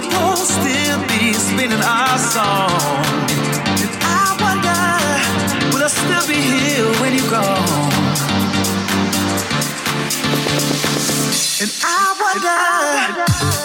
people still be spinning our song. And I wonder, will I still be here when you're gone? And I wonder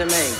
to me.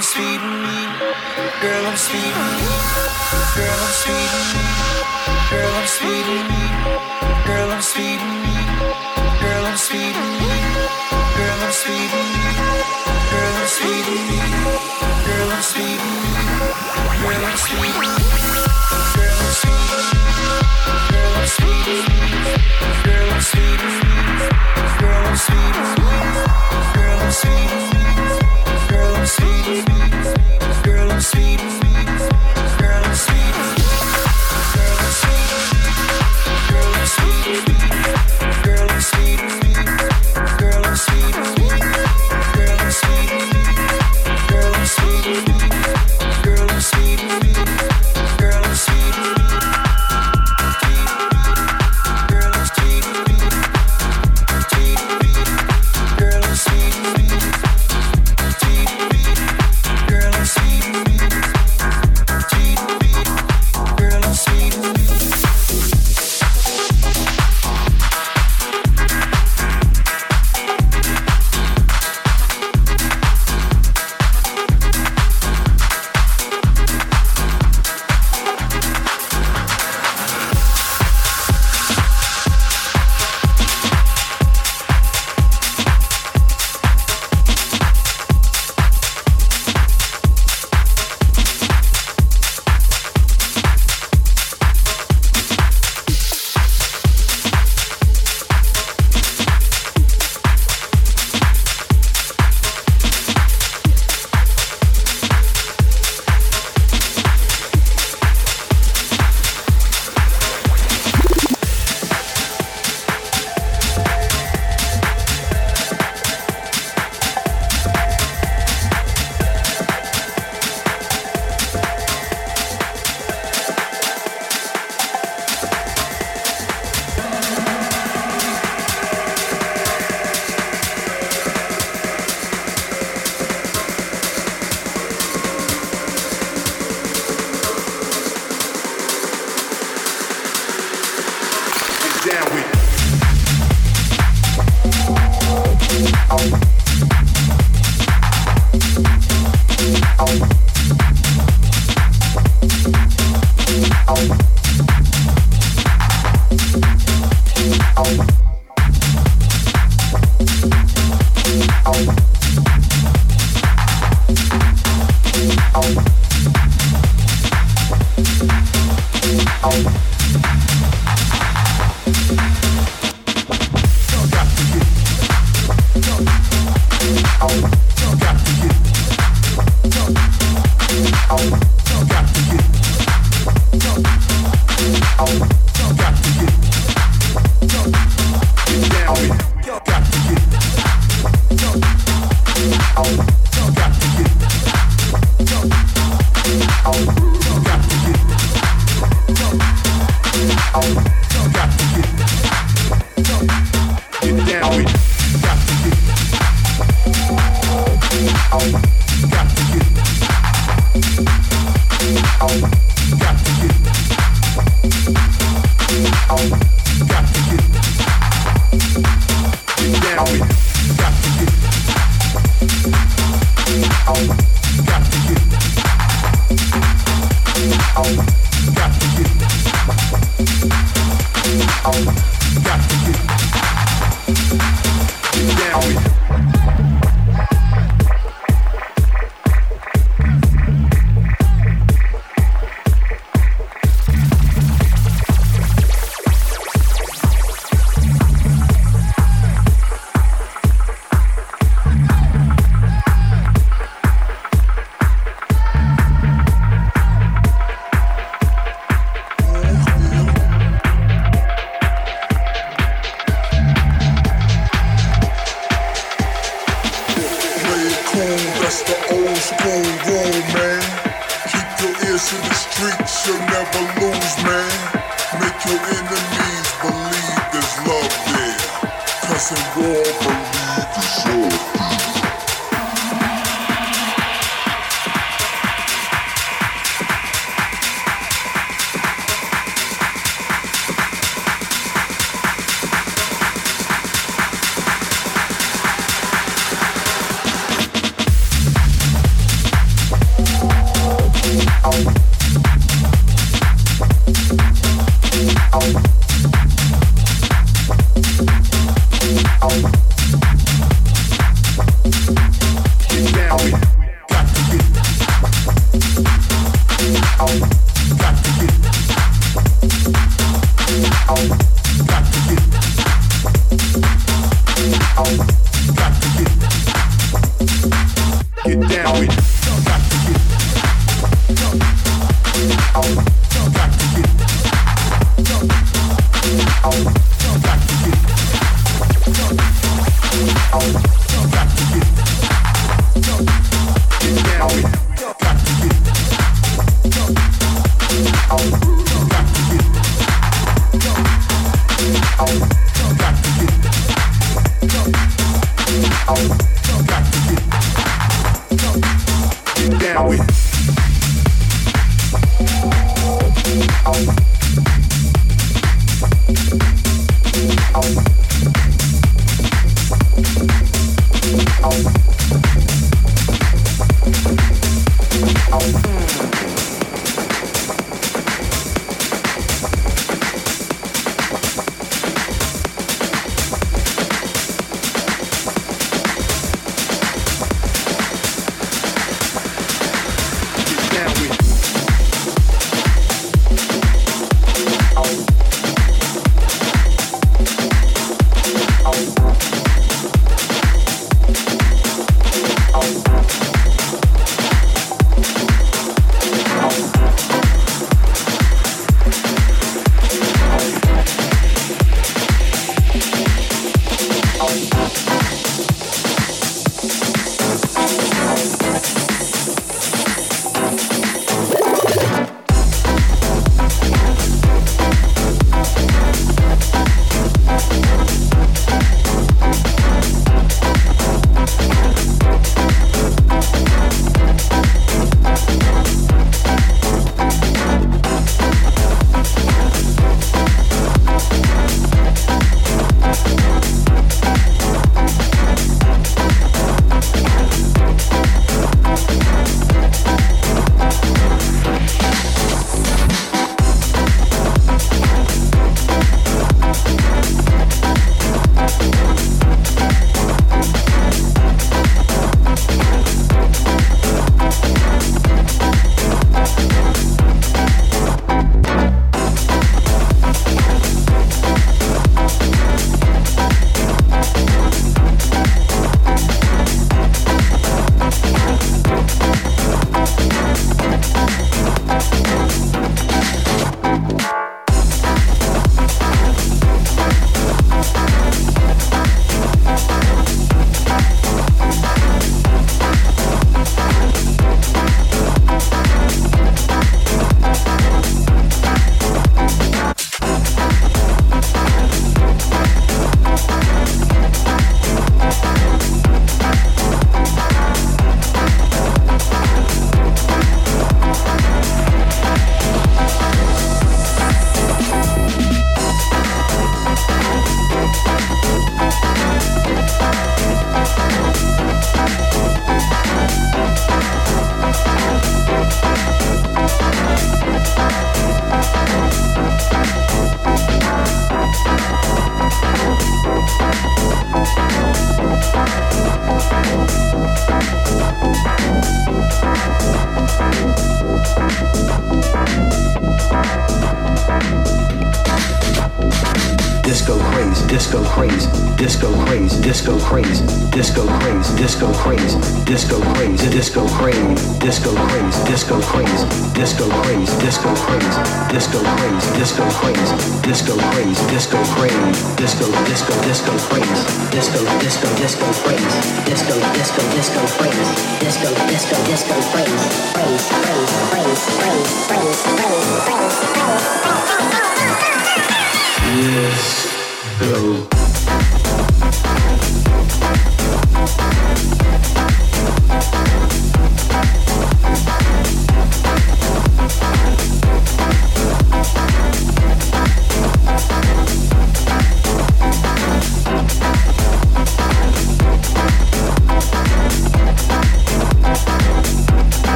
I'm sweet and. Girl, I'm speeding. and. Girl, I'm speeding. and. Girl, I'm speeding. and. Girl, I'm speeding. and. Girl, I'm speeding. and. Girl, I'm speeding. and. Girl, I'm speeding. and. Girl, I'm speeding. and. Girl, I'm speeding. and.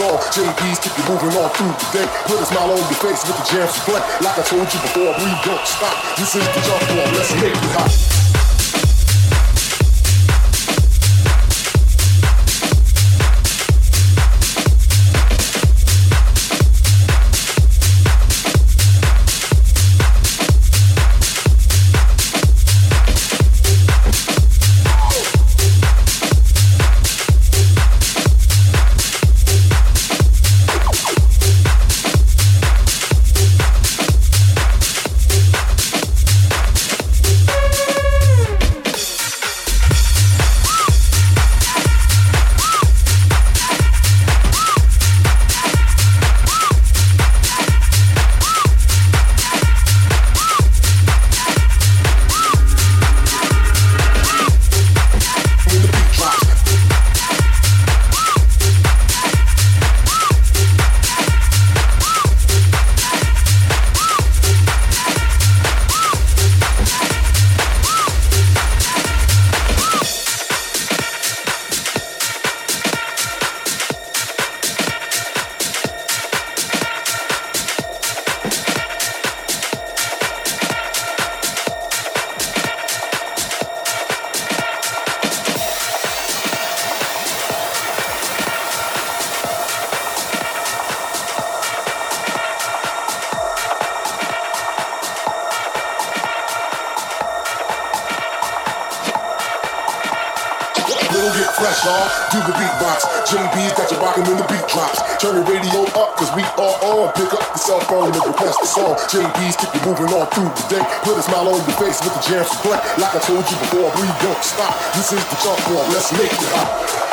song. Keep you moving on through the day. Put a smile on your face with the jams to play. Like I told you before, we don't stop. This is the jump on, let's make it hot. Hold you before we don't stop. This is the jump one. Let's make it hot.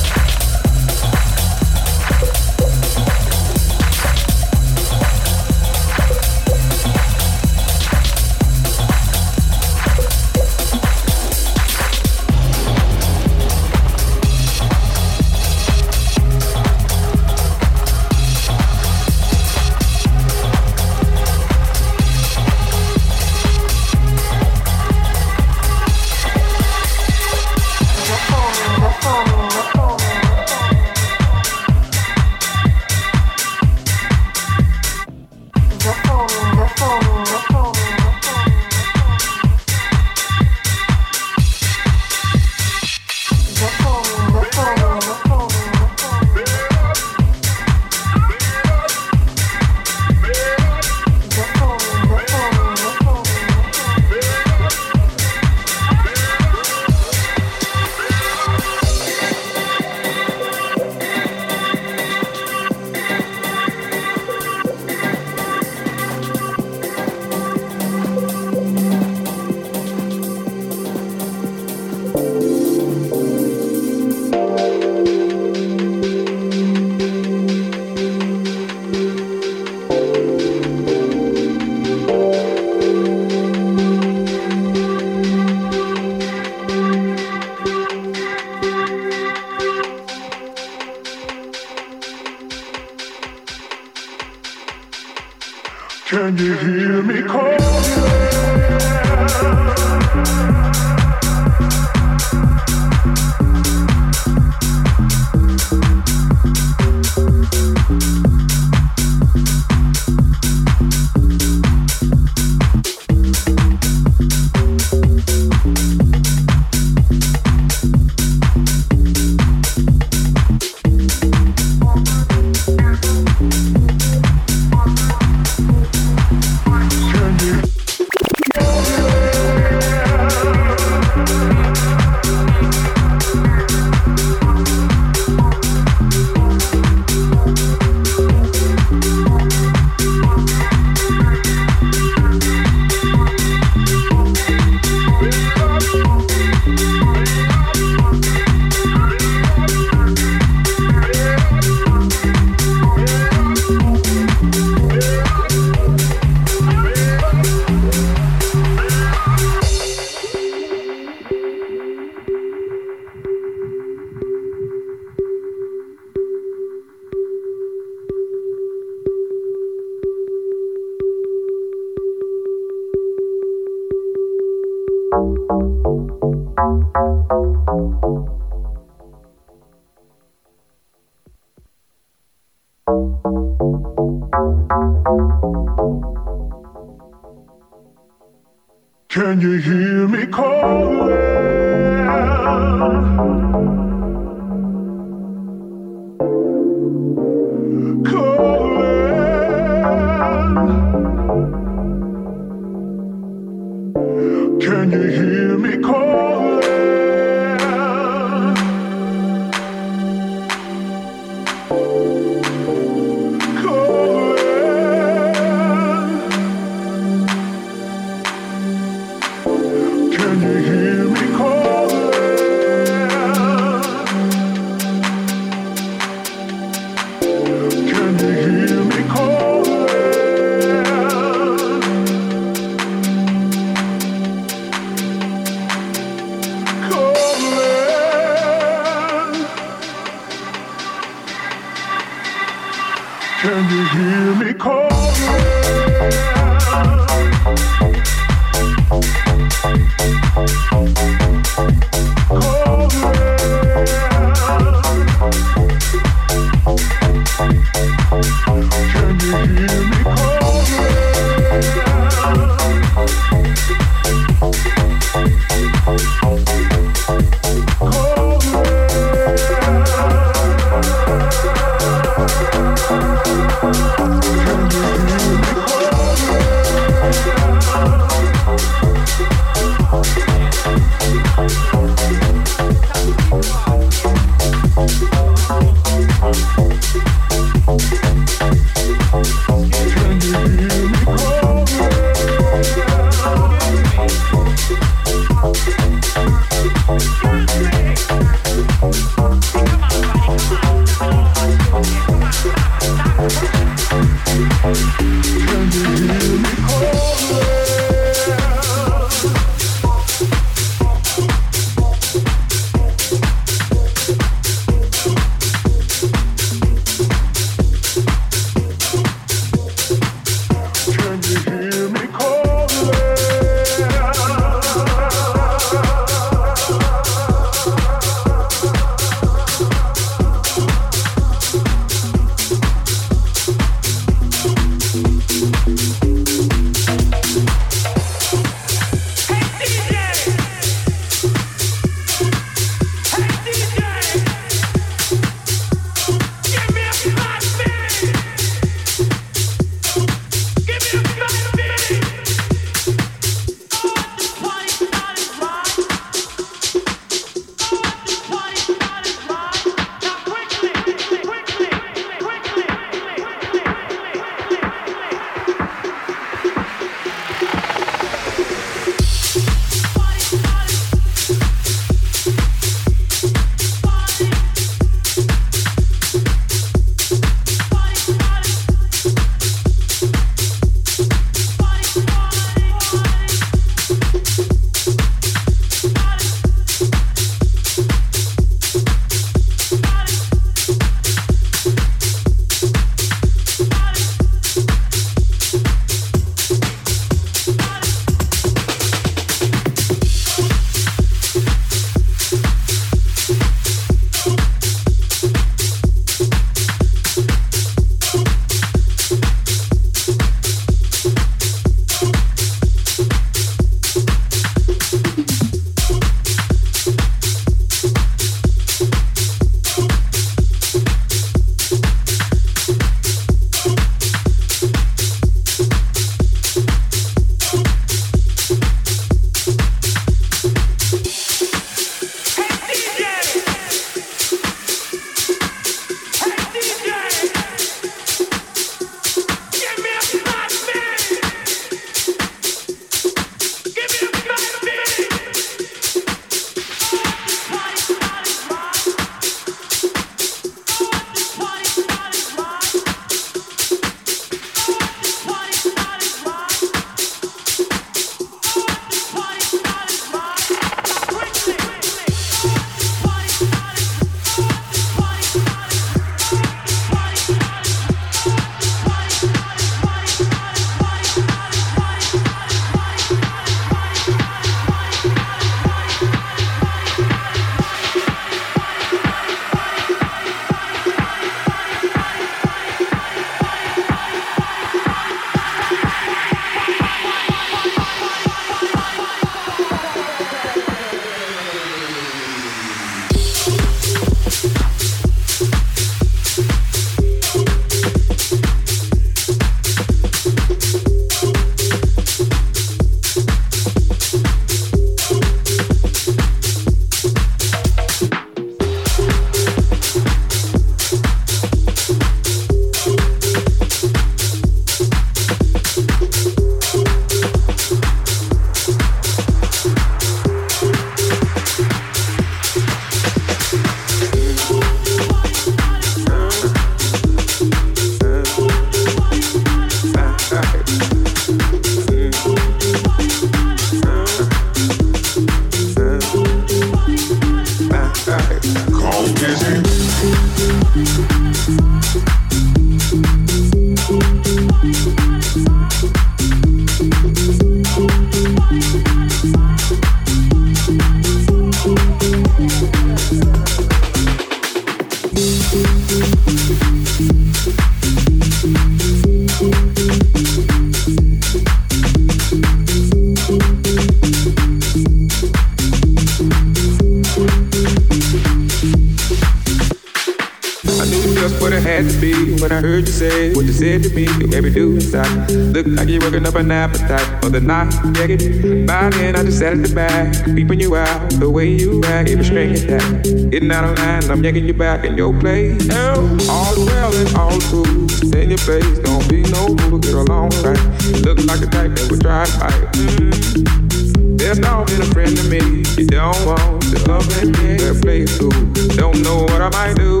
The night. Get by then I just sat at the back, peeping you out the way you act. Every string attack, getting out of line. I'm yanking you back in your place. All is well and all is cool. in your face, don't be no fool. Get along right. Look like a type that would to fight. Mm-hmm. There's not been a friend to me. You don't want to love and yeah, play cool. Don't know what I might do.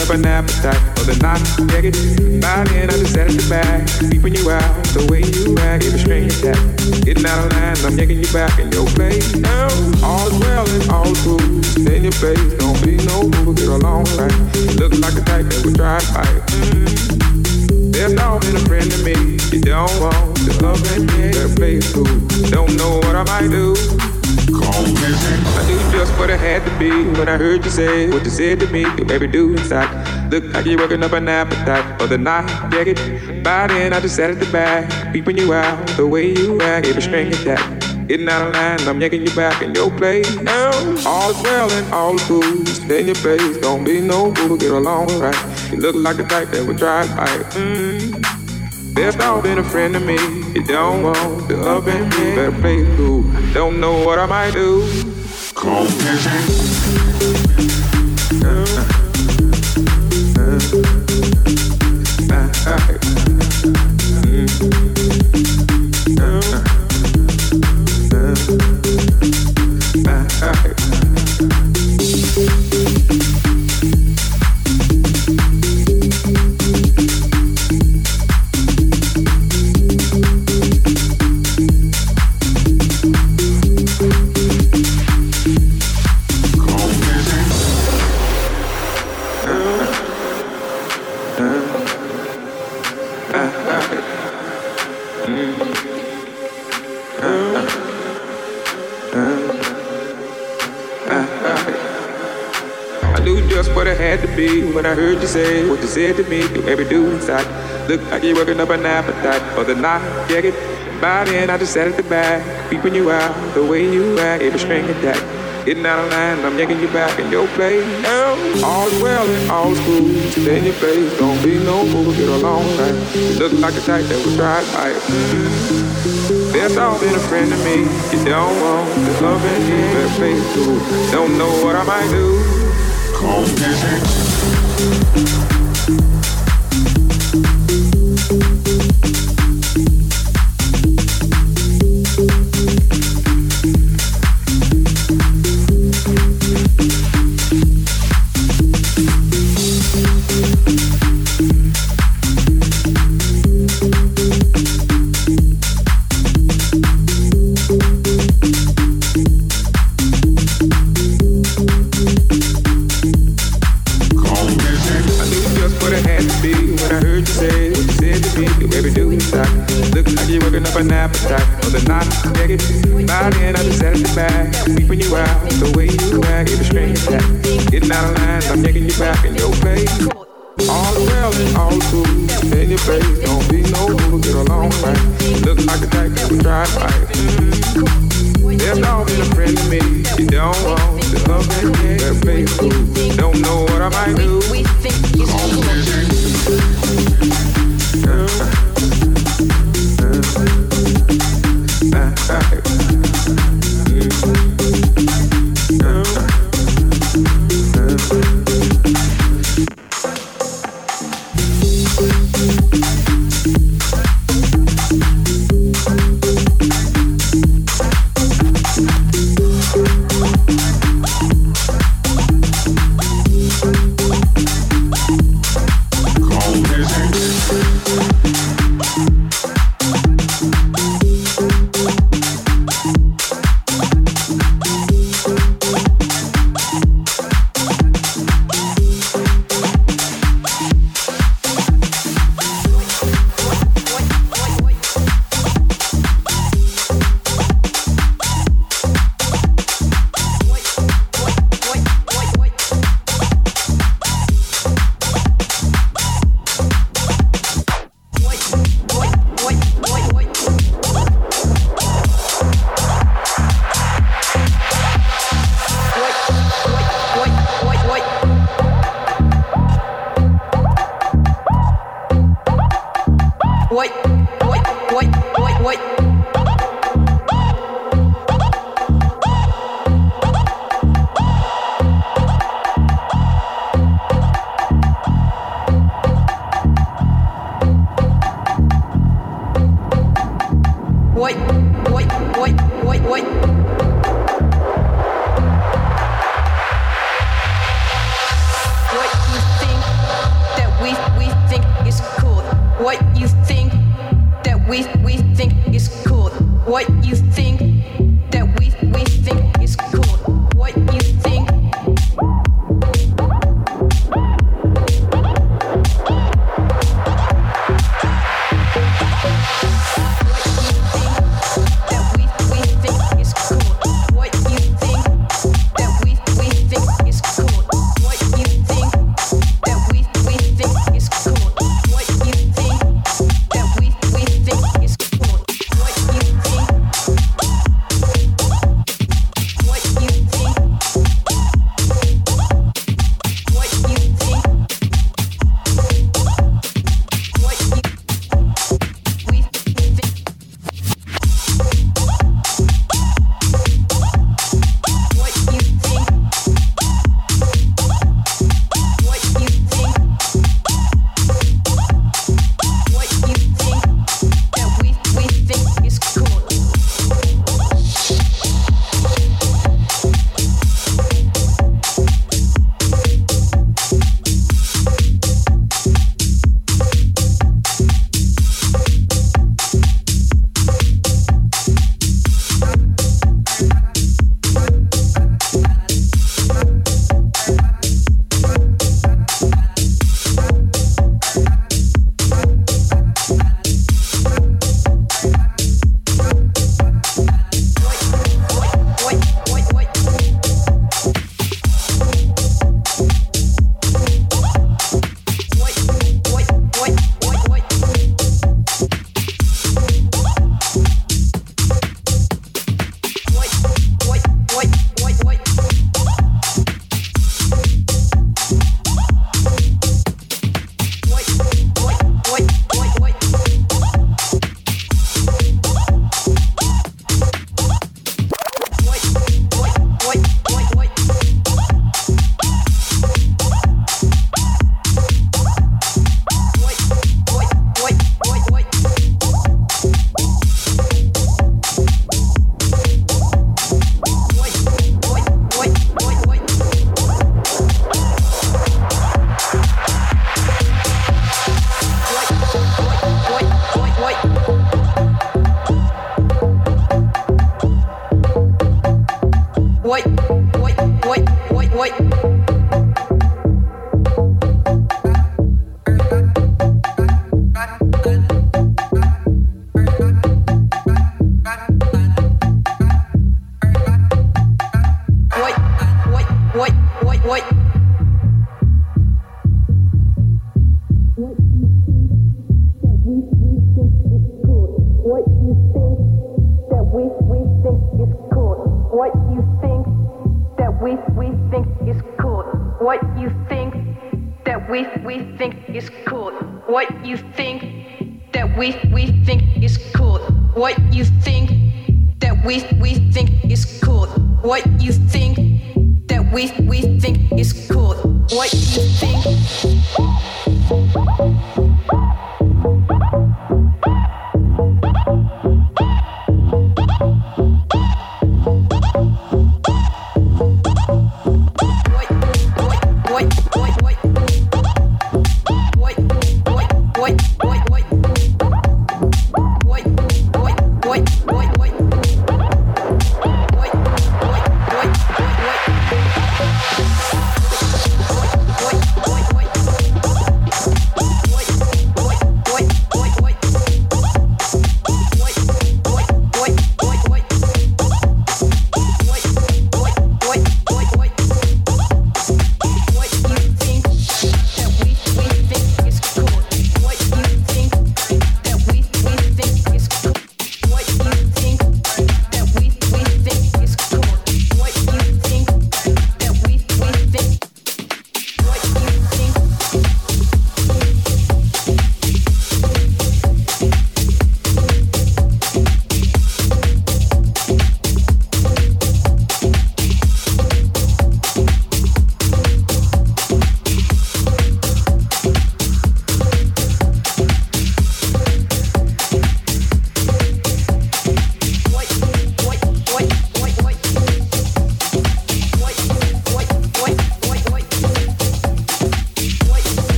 Call up an appetite for the. Yeah, get by then I just at the back, keeping you out the way you act, give a string attack. Getting out of line, I'm yanking you back in your place. Now, all is well and all is cool. In your face, don't be no fool, get along right. Look like a type that would fight. Mm. There's not been a friend to me. You don't want to love and yeah, play cool. Don't know what I might do. I knew just what I had to be when I heard you say what you said to me. You baby do inside. Look like you're working up an appetite for the night. Get by then I just sat at the back, peeping you out the way you act. Every string attack. Getting out of line, I'm yanking you back in your place. Now, all is well and all is cool. In your place, don't be no fool, get along right. You look like the type that would to fight. Mm. There's not been a friend to me. You don't want to up and me. Better play cool. Don't know what I might do. Call I heard you say what you said to me. Do every do inside. Look like you're working up an appetite for the night. Yeah, it? by then I just sat at the back, peeping you out the way you act. Every string attack. Getting out of line, I'm yanking you back in your place. Now, all's well and all's cool. Stay in your place, don't be no fool, get along right. You look like a type that would try fight. Mm-hmm. All been a friend to me. You don't want the love and you better play cool. Don't know what I might do. Call me thank you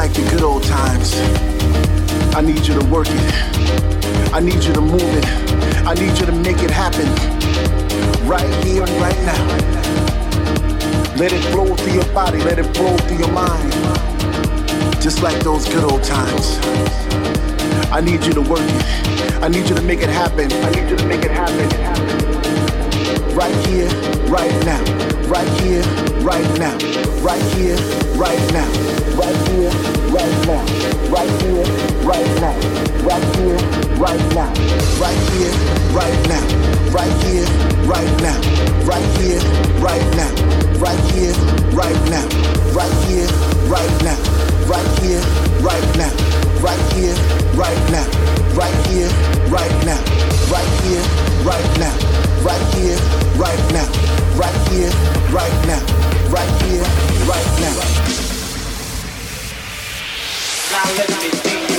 like the good old times. I need you to work it. I need you to move it. I need you to make it happen. Right here and right now. Let it flow through your body. Let it flow through your mind. Just like those good old times. I need you to work it. I need you to make it happen. I need you to make it happen right here, right now, right here, right now, right here, right now, right here, right now, right here, right now, right here, right now, right here, right now, right here, right now, right here, right now, right here, right now, right here, right now, right here, right now, right here, right now, right here, right now, right here, right now right here, right now, right here, right now, right here, right now. Now let me see